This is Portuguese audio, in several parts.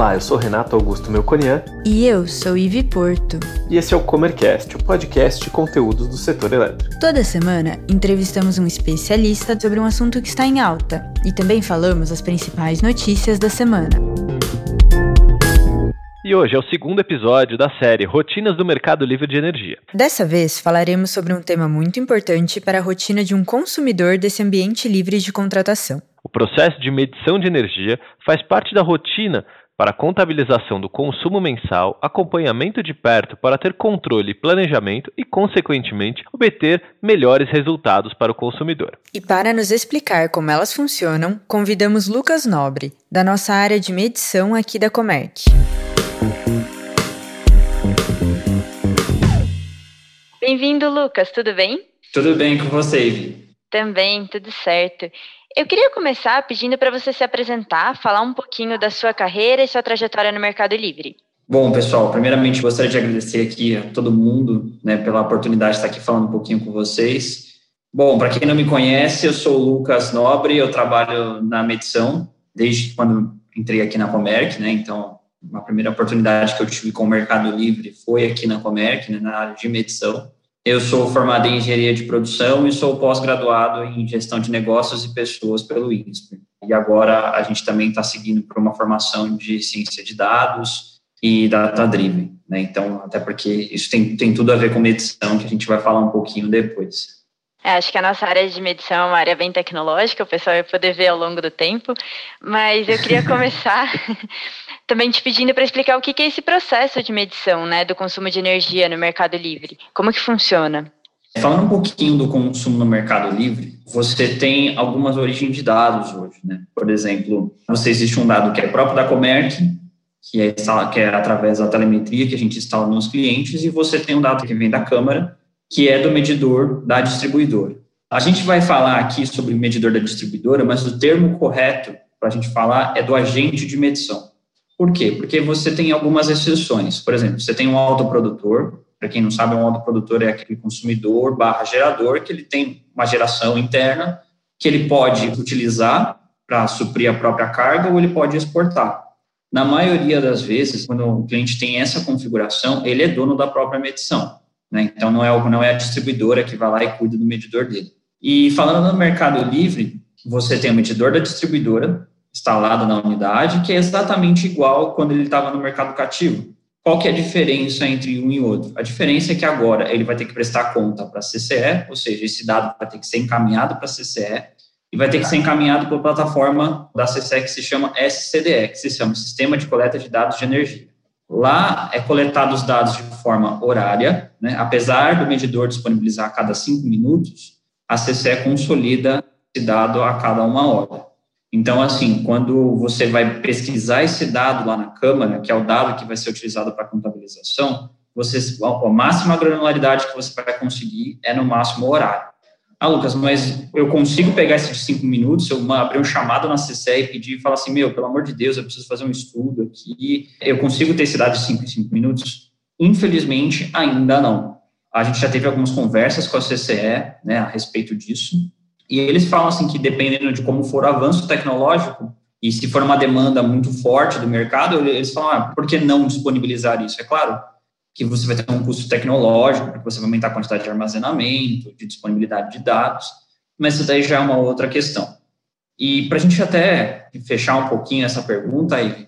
Olá, eu sou Renato Augusto Melconian. E eu sou Ivi Porto. E esse é o Comercast, o podcast de conteúdos do setor elétrico. Toda semana entrevistamos um especialista sobre um assunto que está em alta e também falamos as principais notícias da semana. E hoje é o segundo episódio da série Rotinas do Mercado Livre de Energia. Dessa vez falaremos sobre um tema muito importante para a rotina de um consumidor desse ambiente livre de contratação. O processo de medição de energia faz parte da rotina para contabilização do consumo mensal, acompanhamento de perto para ter controle e planejamento e, consequentemente, obter melhores resultados para o consumidor. E para nos explicar como elas funcionam, convidamos Lucas Nobre, da nossa área de medição aqui da Comerc. Bem-vindo, Lucas, tudo bem? Tudo bem com você, Ivy? Também, tudo certo. Eu queria começar pedindo para você se apresentar, falar um pouquinho da sua carreira e sua trajetória no Mercado Livre. Bom, pessoal, primeiramente gostaria de agradecer aqui a todo mundo né, pela oportunidade de estar aqui falando um pouquinho com vocês. Bom, para quem não me conhece, eu sou o Lucas Nobre, eu trabalho na medição desde quando entrei aqui na Comerc, né? Então, a primeira oportunidade que eu tive com o Mercado Livre foi aqui na Comerc, né, na área de medição. Eu sou formado em engenharia de produção e sou pós-graduado em gestão de negócios e pessoas pelo INSPER. E agora a gente também está seguindo por uma formação de ciência de dados e data-driven. Né? Então, até porque isso tem, tem tudo a ver com medição, que a gente vai falar um pouquinho depois. É, acho que a nossa área de medição é uma área bem tecnológica, o pessoal vai poder ver ao longo do tempo, mas eu queria começar também te pedindo para explicar o que é esse processo de medição né, do consumo de energia no Mercado Livre. Como que funciona? Falando um pouquinho do consumo no Mercado Livre, você tem algumas origens de dados hoje, né? Por exemplo, você existe um dado que é próprio da Comerc, que é, que é através da telemetria que a gente instala nos clientes, e você tem um dado que vem da Câmara, que é do medidor da distribuidora. A gente vai falar aqui sobre medidor da distribuidora, mas o termo correto para a gente falar é do agente de medição. Por quê? Porque você tem algumas exceções. Por exemplo, você tem um autoprodutor, para quem não sabe, um autoprodutor é aquele consumidor barra gerador que ele tem uma geração interna que ele pode utilizar para suprir a própria carga ou ele pode exportar. Na maioria das vezes, quando o cliente tem essa configuração, ele é dono da própria medição. Né? Então, não é, não é a distribuidora que vai lá e cuida do medidor dele. E falando no Mercado Livre, você tem o medidor da distribuidora, instalado na unidade, que é exatamente igual quando ele estava no mercado cativo. Qual que é a diferença entre um e outro? A diferença é que agora ele vai ter que prestar conta para a CCE, ou seja, esse dado vai ter que ser encaminhado para a CCE e vai ter que ser encaminhado para a plataforma da CCE que se chama SCDE, que se chama Sistema de Coleta de Dados de Energia. Lá é coletado os dados de forma horária, né? apesar do medidor disponibilizar a cada cinco minutos, a CCE consolida esse dado a cada uma hora. Então, assim, quando você vai pesquisar esse dado lá na Câmara, que é o dado que vai ser utilizado para contabilização, você, a máxima granularidade que você vai conseguir é no máximo horário. Ah, Lucas, mas eu consigo pegar esses cinco minutos, eu abrir um chamado na CCE e pedir e falar assim, meu, pelo amor de Deus, eu preciso fazer um estudo aqui, eu consigo ter esse dado de cinco em cinco minutos? Infelizmente, ainda não. A gente já teve algumas conversas com a CCE né, a respeito disso, e eles falam assim que dependendo de como for o avanço tecnológico, e se for uma demanda muito forte do mercado, eles falam, ah, por que não disponibilizar isso? É claro que você vai ter um custo tecnológico, porque você vai aumentar a quantidade de armazenamento, de disponibilidade de dados, mas isso daí já é uma outra questão. E para a gente até fechar um pouquinho essa pergunta aí,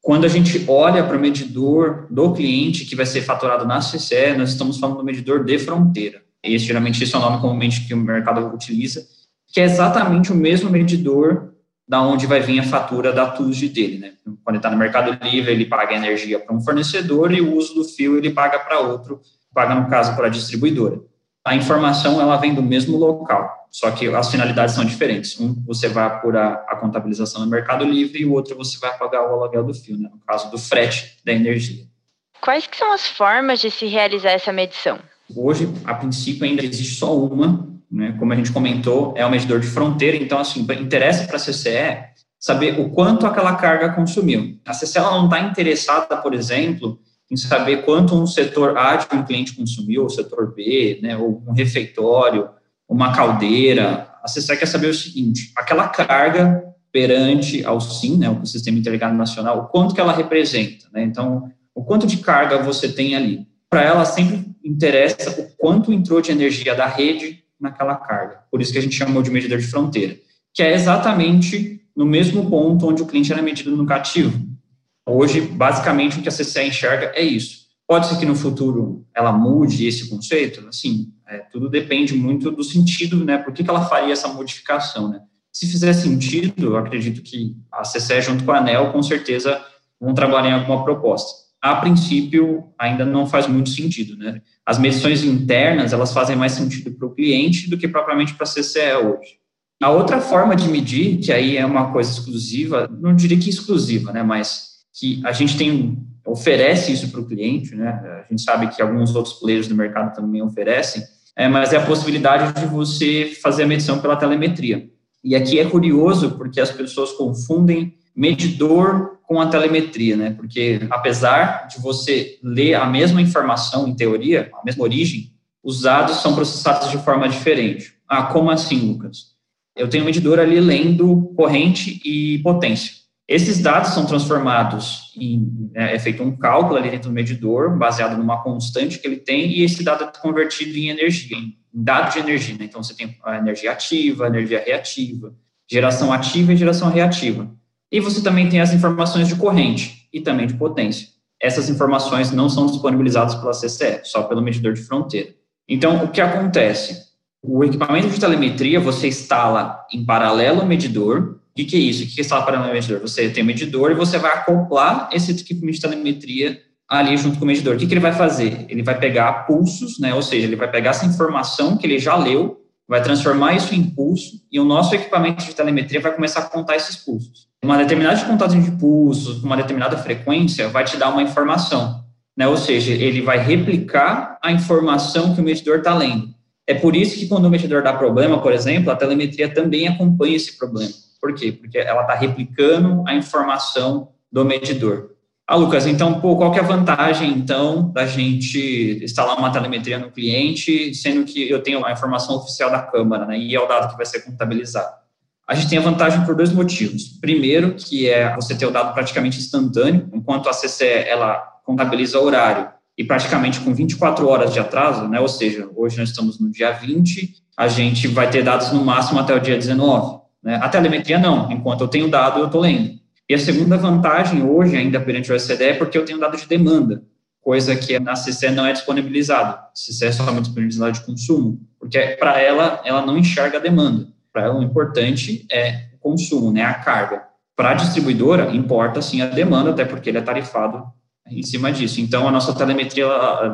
quando a gente olha para o medidor do cliente que vai ser faturado na CCE, nós estamos falando do medidor de fronteira. Esse, geralmente, esse é o nome comumente que o mercado utiliza, que é exatamente o mesmo medidor da onde vai vir a fatura da TUSD dele, né? Quando ele está no Mercado Livre, ele paga energia para um fornecedor e o uso do fio ele paga para outro, paga, no caso, para a distribuidora. A informação, ela vem do mesmo local, só que as finalidades são diferentes. Um, você vai apurar a contabilização no Mercado Livre e o outro você vai pagar o aluguel do fio, né? No caso do frete da energia. Quais que são as formas de se realizar essa medição? Hoje, a princípio, ainda existe só uma, né? como a gente comentou, é o medidor de fronteira, então, assim, interessa para a CCE saber o quanto aquela carga consumiu. A CCE não está interessada, por exemplo, em saber quanto um setor A de um cliente consumiu, o setor B, né, ou um refeitório, uma caldeira. A CCE quer saber o seguinte, aquela carga perante ao SIM, né, o Sistema Interligado Nacional, o quanto que ela representa, né? Então, o quanto de carga você tem ali. Para ela sempre interessa o quanto entrou de energia da rede naquela carga. Por isso que a gente chamou de medidor de fronteira, que é exatamente no mesmo ponto onde o cliente era medido no cativo. Hoje, basicamente, o que a CCE enxerga é isso. Pode ser que no futuro ela mude esse conceito? Assim, é, tudo depende muito do sentido, né? Por que, que ela faria essa modificação, né? Se fizer sentido, eu acredito que a CCE, junto com a ANEL, com certeza vão trabalhar em alguma proposta. A princípio, ainda não faz muito sentido, né? As medições internas, elas fazem mais sentido para o cliente do que propriamente para a CCE hoje. A outra forma de medir, que aí é uma coisa exclusiva, não diria que exclusiva, né, mas que a gente tem oferece isso para o cliente, né? A gente sabe que alguns outros players do mercado também oferecem, é, mas é a possibilidade de você fazer a medição pela telemetria. E aqui é curioso porque as pessoas confundem medidor com a telemetria, né? Porque apesar de você ler a mesma informação em teoria, a mesma origem, os dados são processados de forma diferente. Ah, como assim, Lucas? Eu tenho um medidor ali lendo corrente e potência. Esses dados são transformados em, é, é feito um cálculo ali dentro do medidor, baseado numa constante que ele tem, e esse dado é convertido em energia, em dado de energia. Né? Então, você tem a energia ativa, a energia reativa, geração ativa e geração reativa. E você também tem as informações de corrente e também de potência. Essas informações não são disponibilizadas pela CCE, só pelo medidor de fronteira. Então, o que acontece? O equipamento de telemetria você instala em paralelo ao medidor o que, que, é isso? O que, que é instalar para o medidor? Você tem o medidor e você vai acoplar esse equipamento de telemetria ali junto com o medidor. O que, que ele vai fazer? Ele vai pegar pulsos, né? ou seja, ele vai pegar essa informação que ele já leu, vai transformar isso em pulso e o nosso equipamento de telemetria vai começar a contar esses pulsos. Uma determinada contagem de pulsos, uma determinada frequência, vai te dar uma informação. Né? Ou seja, ele vai replicar a informação que o medidor está lendo. É por isso que quando o medidor dá problema, por exemplo, a telemetria também acompanha esse problema. Por quê? Porque ela está replicando a informação do medidor. Ah, Lucas, então, pô, qual que é a vantagem, então, da gente instalar uma telemetria no cliente, sendo que eu tenho a informação oficial da Câmara, né, e é o dado que vai ser contabilizado? A gente tem a vantagem por dois motivos. Primeiro, que é você ter o dado praticamente instantâneo, enquanto a CCE, ela contabiliza horário e praticamente com 24 horas de atraso, né, ou seja, hoje nós estamos no dia 20, a gente vai ter dados no máximo até o dia 19. Né? A telemetria não, enquanto eu tenho dado, eu estou lendo. E a segunda vantagem hoje, ainda perante o SCD, é porque eu tenho dado de demanda, coisa que na CC não é disponibilizado. CC é somente disponibilizado de consumo, porque para ela, ela não enxerga a demanda. Para ela, o importante é o consumo, né, a carga. Para a distribuidora, importa sim a demanda, até porque ele é tarifado em cima disso. Então, a nossa telemetria,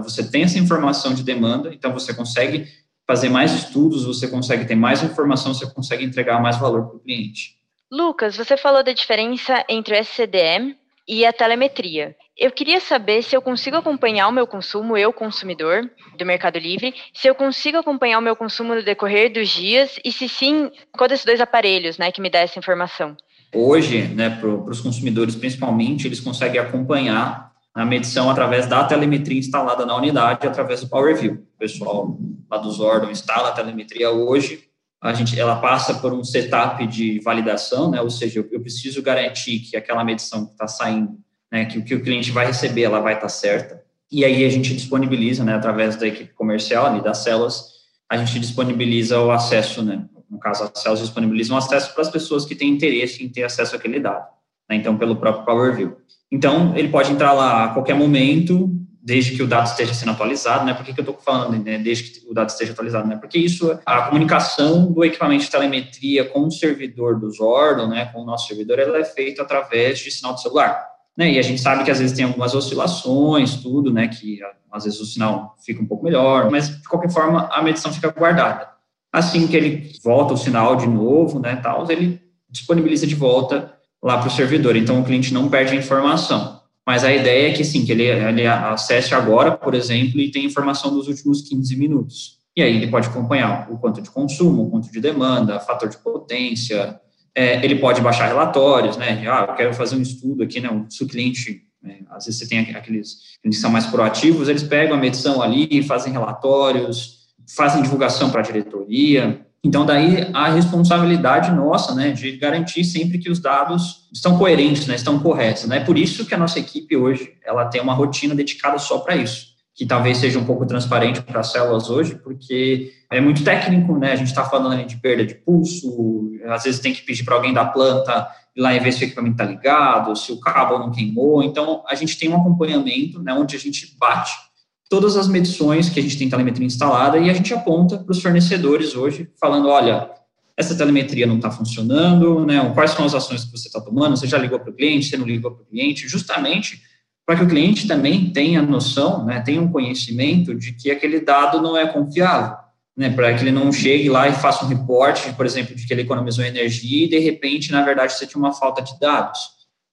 você tem essa informação de demanda, então você consegue fazer mais estudos, você consegue ter mais informação, você consegue entregar mais valor para o cliente. Lucas, você falou da diferença entre o SCDM e a telemetria. Eu queria saber se eu consigo acompanhar o meu consumo, eu consumidor do Mercado Livre, se eu consigo acompanhar o meu consumo no decorrer dos dias e se sim, qual desses dois aparelhos, né, que me dá essa informação. Hoje, né, para os consumidores principalmente, eles conseguem acompanhar a medição através da telemetria instalada na unidade, através do PowerView. O pessoal lá do Zordon instala a telemetria hoje, a gente, ela passa por um setup de validação, né, ou seja, eu, eu preciso garantir que aquela medição que está saindo, né, que o que o cliente vai receber, ela vai estar tá certa, e aí a gente disponibiliza, né, através da equipe comercial ali das células, a gente disponibiliza o acesso, né, no caso as células disponibilizam acesso para as pessoas que têm interesse em ter acesso àquele dado, né, então pelo próprio PowerView. Então, ele pode entrar lá a qualquer momento, desde que o dado esteja sendo atualizado, né? Por que, que eu estou falando, né? Desde que o dado esteja atualizado, né? Porque isso, a comunicação do equipamento de telemetria com o servidor do Zordon, né? Com o nosso servidor, ela é feita através de sinal de celular. Né, e a gente sabe que às vezes tem algumas oscilações, tudo, né, que às vezes o sinal fica um pouco melhor, mas de qualquer forma a medição fica guardada. Assim que ele volta o sinal de novo, né, tal, ele disponibiliza de volta lá para o servidor. Então, o cliente não perde a informação. Mas a ideia é que, sim, que ele, ele acesse agora, por exemplo, e tenha informação dos últimos 15 minutos. E aí ele pode acompanhar o quanto de consumo, o quanto de demanda, fator de potência. É, ele pode baixar relatórios, né? Ah, eu quero fazer um estudo aqui, né? O cliente, né, às vezes você tem aqueles que são mais proativos, eles pegam a medição ali, fazem relatórios, fazem divulgação para a diretoria. Então, daí a responsabilidade nossa, né, de garantir sempre que os dados estão coerentes, né, estão corretos, né? Por isso que a nossa equipe hoje, ela tem uma rotina dedicada só para isso, que talvez seja um pouco transparente para as células hoje, porque é muito técnico, né? A gente está falando de perda de pulso, às vezes tem que pedir para alguém da planta ir lá e ver se o equipamento está ligado, se o cabo não queimou. Então, a gente tem um acompanhamento, né, onde a gente bate todas as medições que a gente tem telemetria instalada e a gente aponta para os fornecedores hoje, falando, olha, essa telemetria não está funcionando, né? Quais são as ações que você está tomando? Você já ligou para o cliente? Você não ligou para o cliente? Justamente para que o cliente também tenha noção, né? Tenha um conhecimento de que aquele dado não é confiável, né? Para que ele não chegue lá e faça um reporte, por exemplo, de que ele economizou energia e de repente, na verdade, você tinha uma falta de dados.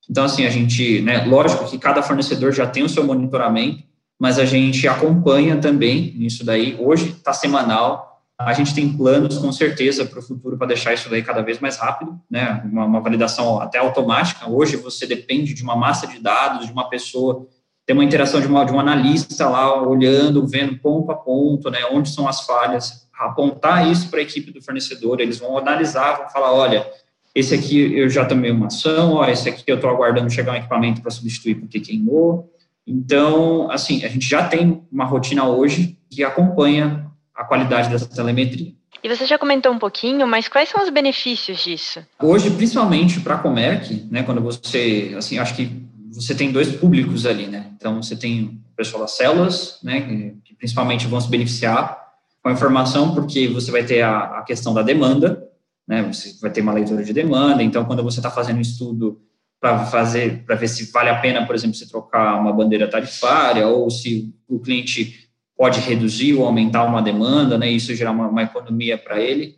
Então, assim, a gente, né? Lógico que cada fornecedor já tem o seu monitoramento mas a gente acompanha também isso daí. Hoje está semanal. A gente tem planos, com certeza, para o futuro para deixar isso daí cada vez mais rápido, né? Uma, uma, validação até automática. Hoje você depende de uma massa de dados, de uma pessoa, ter uma interação de, uma, de um analista lá olhando, vendo ponto a ponto, né? Onde são as falhas, apontar isso para a equipe do fornecedor. Eles vão analisar, vão falar, olha, esse aqui eu já tomei uma ação, ó, esse aqui eu estou aguardando chegar um equipamento para substituir porque queimou. Então, assim, a gente já tem uma rotina hoje que acompanha a qualidade dessa telemetria. E você já comentou um pouquinho, mas quais são os benefícios disso? Hoje, principalmente para a Comerc, né, quando você, assim, acho que você tem dois públicos ali, né? Então, você tem o pessoal das células, né, que, que principalmente vão se beneficiar com a informação, porque você vai ter a, a questão da demanda, né? Você vai ter uma leitura de demanda. Então, quando você está fazendo um estudo para fazer, para ver se vale a pena, por exemplo, se trocar uma bandeira tarifária ou se o cliente pode reduzir ou aumentar uma demanda, né, isso gerar uma, uma economia para ele,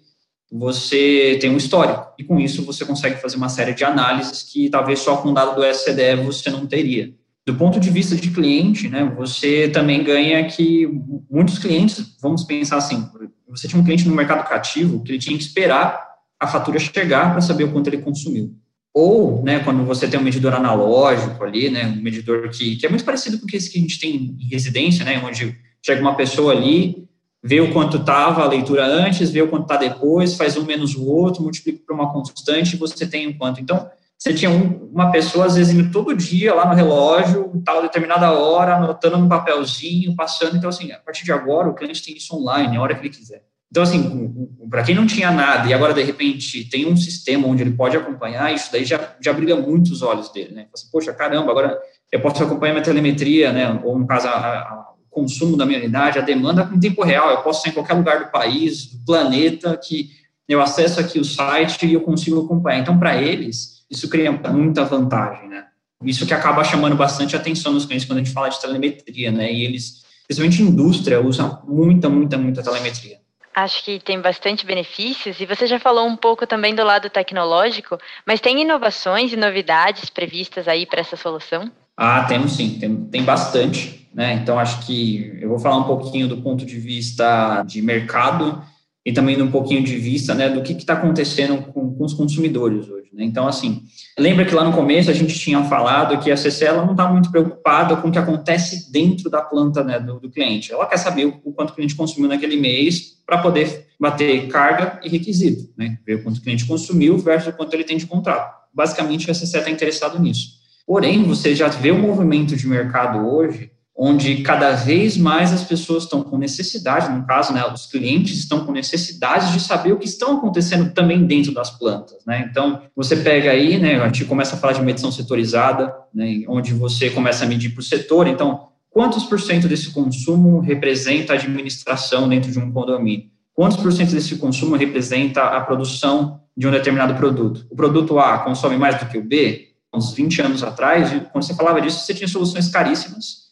você tem um histórico e com isso você consegue fazer uma série de análises que talvez só com o dado do SCDE você não teria. Do ponto de vista de cliente, né, você também ganha que muitos clientes, vamos pensar assim, você tinha um cliente no mercado cativo que ele tinha que esperar a fatura chegar para saber o quanto ele consumiu. Ou, né, quando você tem um medidor analógico ali, né, um medidor que, que é muito parecido com esse que a gente tem em residência, né, onde chega uma pessoa ali, vê o quanto estava a leitura antes, vê o quanto está depois, faz um menos o outro, multiplica por uma constante e você tem um quanto. Então, você tinha um, uma pessoa, às vezes, indo todo dia lá no relógio, tal determinada hora, anotando no papelzinho, passando. Então, assim, a partir de agora, o cliente tem isso online, a hora que ele quiser. Então, assim, para quem não tinha nada e agora, de repente, tem um sistema onde ele pode acompanhar, isso daí já, já brilha muito os olhos dele, né? Assim, Poxa, caramba, agora eu posso acompanhar minha telemetria, né? Ou, no caso, a, a, o consumo da minha unidade, a demanda em tempo real. Eu posso estar em qualquer lugar do país, do planeta, que eu acesso aqui o site e eu consigo acompanhar. Então, para eles, isso cria muita vantagem, né? Isso que acaba chamando bastante atenção nos clientes quando a gente fala de telemetria, né? E eles, principalmente indústria, usa muita, muita, muita telemetria. Acho que tem bastante benefícios, e você já falou um pouco também do lado tecnológico, mas tem inovações e novidades previstas aí para essa solução? Ah, temos sim, tem, tem bastante, né? Então acho que eu vou falar um pouquinho do ponto de vista de mercado e também um pouquinho de vista né, do que está acontecendo com, com, os consumidores hoje. Né? Então, assim, lembra que lá no começo a gente tinha falado que a CC ela não está muito preocupada com o que acontece dentro da planta né, do, do, cliente. Ela quer saber o, o, quanto o cliente consumiu naquele mês para poder bater carga e requisito, né? ver o quanto o cliente consumiu versus o quanto ele tem de contrato. Basicamente, a CC está interessado nisso. Porém, você já vê o movimento de mercado hoje onde cada vez mais as pessoas estão com necessidade, no caso, né, os clientes estão com necessidade de saber o que estão acontecendo também dentro das plantas, né? Então, você pega aí, né, a gente começa a falar de medição setorizada, né, onde você começa a medir por setor, então, quantos por cento desse consumo representa a administração dentro de um condomínio? Quantos por cento desse consumo representa a produção de um determinado produto? O produto A consome mais do que o B? Uns 20 anos atrás, quando você falava disso, você tinha soluções caríssimas,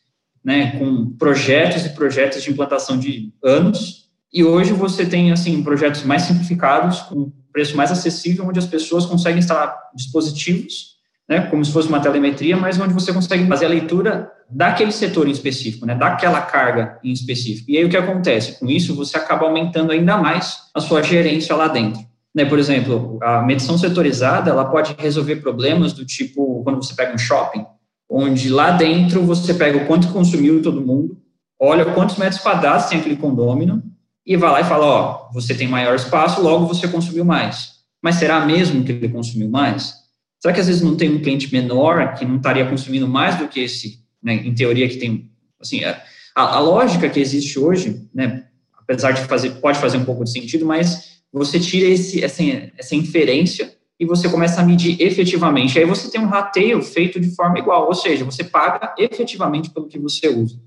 né, com projetos e projetos de implantação de anos, e hoje você tem, assim, projetos mais simplificados, com preço mais acessível, onde as pessoas conseguem instalar dispositivos, né, como se fosse uma telemetria, mas onde você consegue fazer a leitura daquele setor em específico, né, daquela carga em específico. E aí o que acontece? Com isso, você acaba aumentando ainda mais a sua gerência lá dentro. Né, por exemplo, a medição setorizada, ela pode resolver problemas do tipo, quando você pega um shopping, onde lá dentro você pega o quanto consumiu todo mundo, olha quantos metros quadrados tem aquele condômino, e vai lá e fala, ó, você tem maior espaço, logo você consumiu mais. Mas será mesmo que ele consumiu mais? Será que às vezes não tem um cliente menor que não estaria consumindo mais do que esse, né, em teoria que tem, assim, a, a, lógica que existe hoje, né, apesar de fazer, pode fazer um pouco de sentido, mas você tira esse, essa, essa inferência e você começa a medir efetivamente. Aí você tem um rateio feito de forma igual, ou seja, você paga efetivamente pelo que você usa.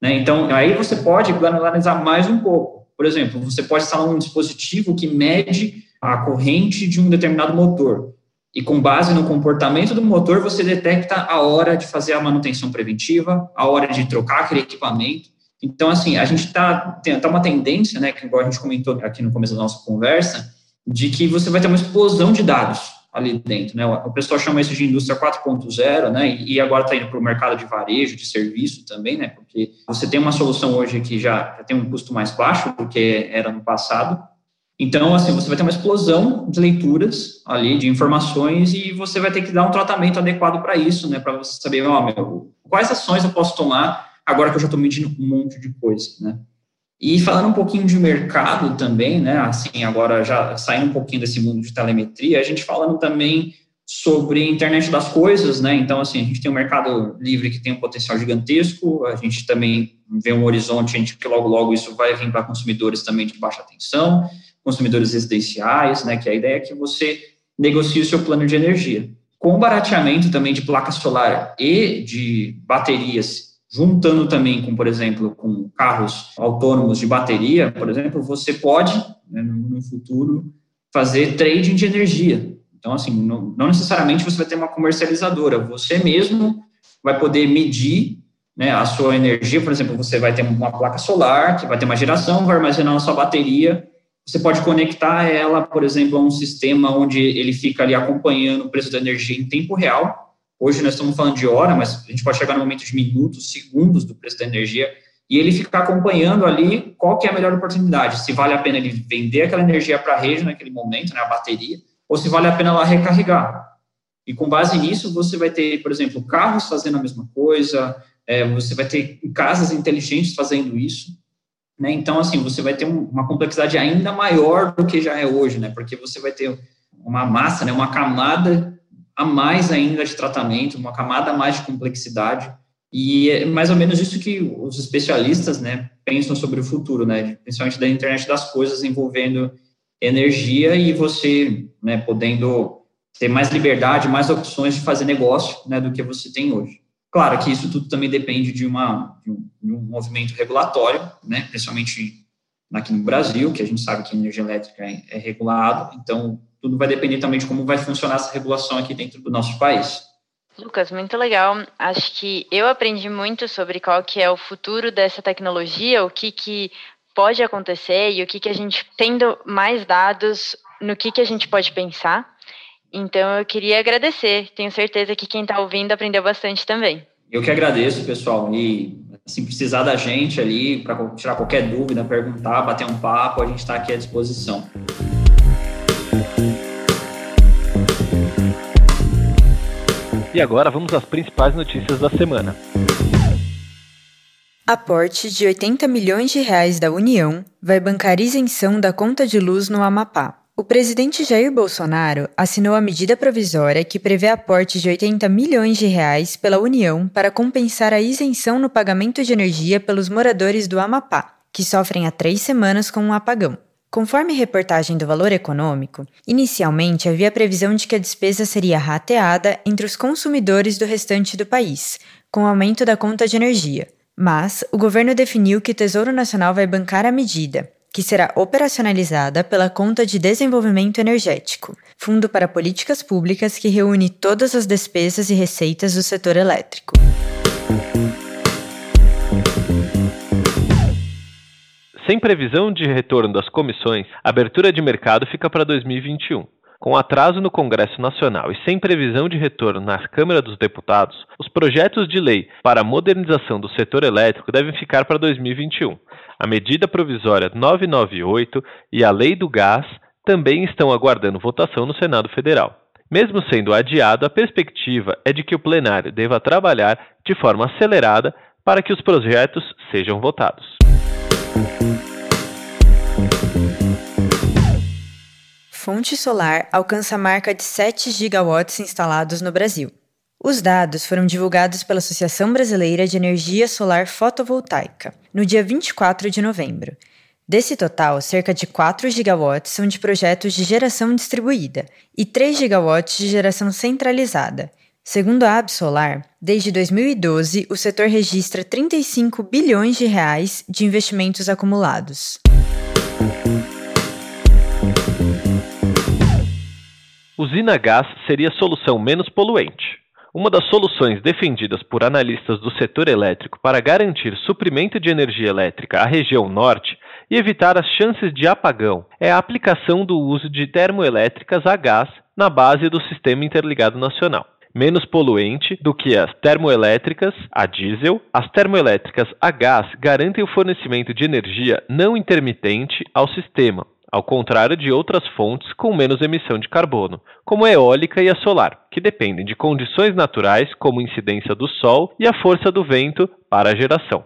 Né? Então, aí você pode analisar mais um pouco. Por exemplo, você pode instalar um dispositivo que mede a corrente de um determinado motor. E com base no comportamento do motor, você detecta a hora de fazer a manutenção preventiva, a hora de trocar aquele equipamento. Então, assim, a gente está tá uma tendência, né, que igual a gente comentou aqui no começo da nossa conversa, de que você vai ter uma explosão de dados ali dentro, né? O pessoal chama isso de indústria 4.0, né? E agora está indo para o mercado de varejo, de serviço também, né? Porque você tem uma solução hoje que já, já tem um custo mais baixo do que era no passado. Então, assim, você vai ter uma explosão de leituras ali, de informações, e você vai ter que dar um tratamento adequado para isso, né? Para você saber, ó, meu, quais ações eu posso tomar agora que eu já estou medindo um monte de coisa, né? E falando um pouquinho de mercado também, né, assim, agora já saindo um pouquinho desse mundo de telemetria, a gente falando também sobre internet das coisas, né, então, assim, a gente tem um mercado livre que tem um potencial gigantesco, a gente também vê um horizonte, a gente, que logo, logo isso vai vir para consumidores também de baixa tensão, consumidores residenciais, né, que a ideia é que você negocie o seu plano de energia. Com o barateamento também de placa solar e de baterias juntando também com, por exemplo, com carros autônomos de bateria, por exemplo, você pode, né, no futuro, fazer trading de energia. Então, assim, não, não, necessariamente você vai ter uma comercializadora, você mesmo vai poder medir né, a sua energia, por exemplo, você vai ter uma placa solar, que vai ter uma geração, vai armazenar na sua bateria, você pode conectar ela, por exemplo, a um sistema onde ele fica ali acompanhando o preço da energia em tempo real, Hoje nós estamos falando de hora, mas a gente pode chegar no momento de minutos, segundos do preço da energia, e ele ficar acompanhando ali qual que é a melhor oportunidade, se vale a pena ele vender aquela energia para a rede naquele momento, né, a bateria, ou se vale a pena lá recarregar. E com base nisso, você vai ter, por exemplo, carros fazendo a mesma coisa, é, você vai ter casas inteligentes fazendo isso, né? Então, assim, você vai ter uma complexidade ainda maior do que já é hoje, né? Porque você vai ter uma massa, né, uma camada a mais ainda de tratamento, uma camada a mais de complexidade, e é mais ou menos isso que os especialistas, né, pensam sobre o futuro, né, principalmente da internet das coisas envolvendo energia e você, né, podendo ter mais liberdade, mais opções de fazer negócio, né, do que você tem hoje. Claro que isso tudo também depende de, uma, de, um, de um movimento regulatório, né, principalmente aqui no Brasil, que a gente sabe que a energia elétrica é, é regulada, então tudo vai depender também de como vai funcionar essa regulação aqui dentro do nosso país. Lucas, muito legal. Acho que eu aprendi muito sobre qual que é o futuro dessa tecnologia, o que, que pode acontecer e o que, que a gente, tendo mais dados, no que, que a gente pode pensar. Então, eu queria agradecer. Tenho certeza que quem está ouvindo aprendeu bastante também. Eu que agradeço, pessoal. E se precisar da gente ali, para tirar qualquer dúvida, perguntar, bater um papo, a gente está aqui à disposição. E agora vamos às principais notícias da semana. Aporte de 80 milhões de reais da União vai bancar isenção da conta de luz no Amapá. O presidente Jair Bolsonaro assinou a medida provisória que prevê aporte de 80 milhões de reais pela União para compensar a isenção no pagamento de energia pelos moradores do Amapá, que sofrem há três semanas com um apagão. Conforme reportagem do Valor Econômico, inicialmente havia previsão de que a despesa seria rateada entre os consumidores do restante do país, com o aumento da conta de energia. Mas o governo definiu que o Tesouro Nacional vai bancar a medida, que será operacionalizada pela Conta de Desenvolvimento Energético, fundo para políticas públicas que reúne todas as despesas e receitas do setor elétrico. Sem previsão de retorno das comissões, a abertura de mercado fica para 2021. Com atraso no Congresso Nacional e sem previsão de retorno na Câmara dos Deputados, os projetos de lei para a modernização do setor elétrico devem ficar para 2021. A medida provisória 998 e a Lei do Gás também estão aguardando votação no Senado Federal. Mesmo sendo adiado, a perspectiva é de que o plenário deva trabalhar de forma acelerada para que os projetos sejam votados. Fonte solar alcança a marca de 7 gigawatts instalados no Brasil. Os dados foram divulgados pela Associação Brasileira de Energia Solar Fotovoltaica no dia 24 de novembro. Desse total, cerca de 4 gigawatts são de projetos de geração distribuída e 3 gigawatts de geração centralizada. Segundo a Absolar, desde 2012 o setor registra 35 bilhões de reais de investimentos acumulados. Usina gás seria a solução menos poluente. Uma das soluções defendidas por analistas do setor elétrico para garantir suprimento de energia elétrica à região norte e evitar as chances de apagão é a aplicação do uso de termoelétricas a gás na base do Sistema Interligado Nacional. Menos poluente do que as termoelétricas a diesel, as termoelétricas a gás garantem o fornecimento de energia não intermitente ao sistema, ao contrário de outras fontes com menos emissão de carbono, como a eólica e a solar, que dependem de condições naturais como incidência do sol e a força do vento para a geração.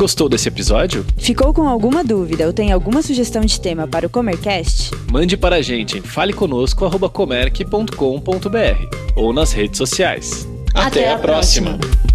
Gostou desse episódio? Ficou com alguma dúvida ou tem alguma sugestão de tema para o Comercast? Mande para a gente em faleconosco.comerc.com.br ou nas redes sociais. Até, Até a, próxima. próxima.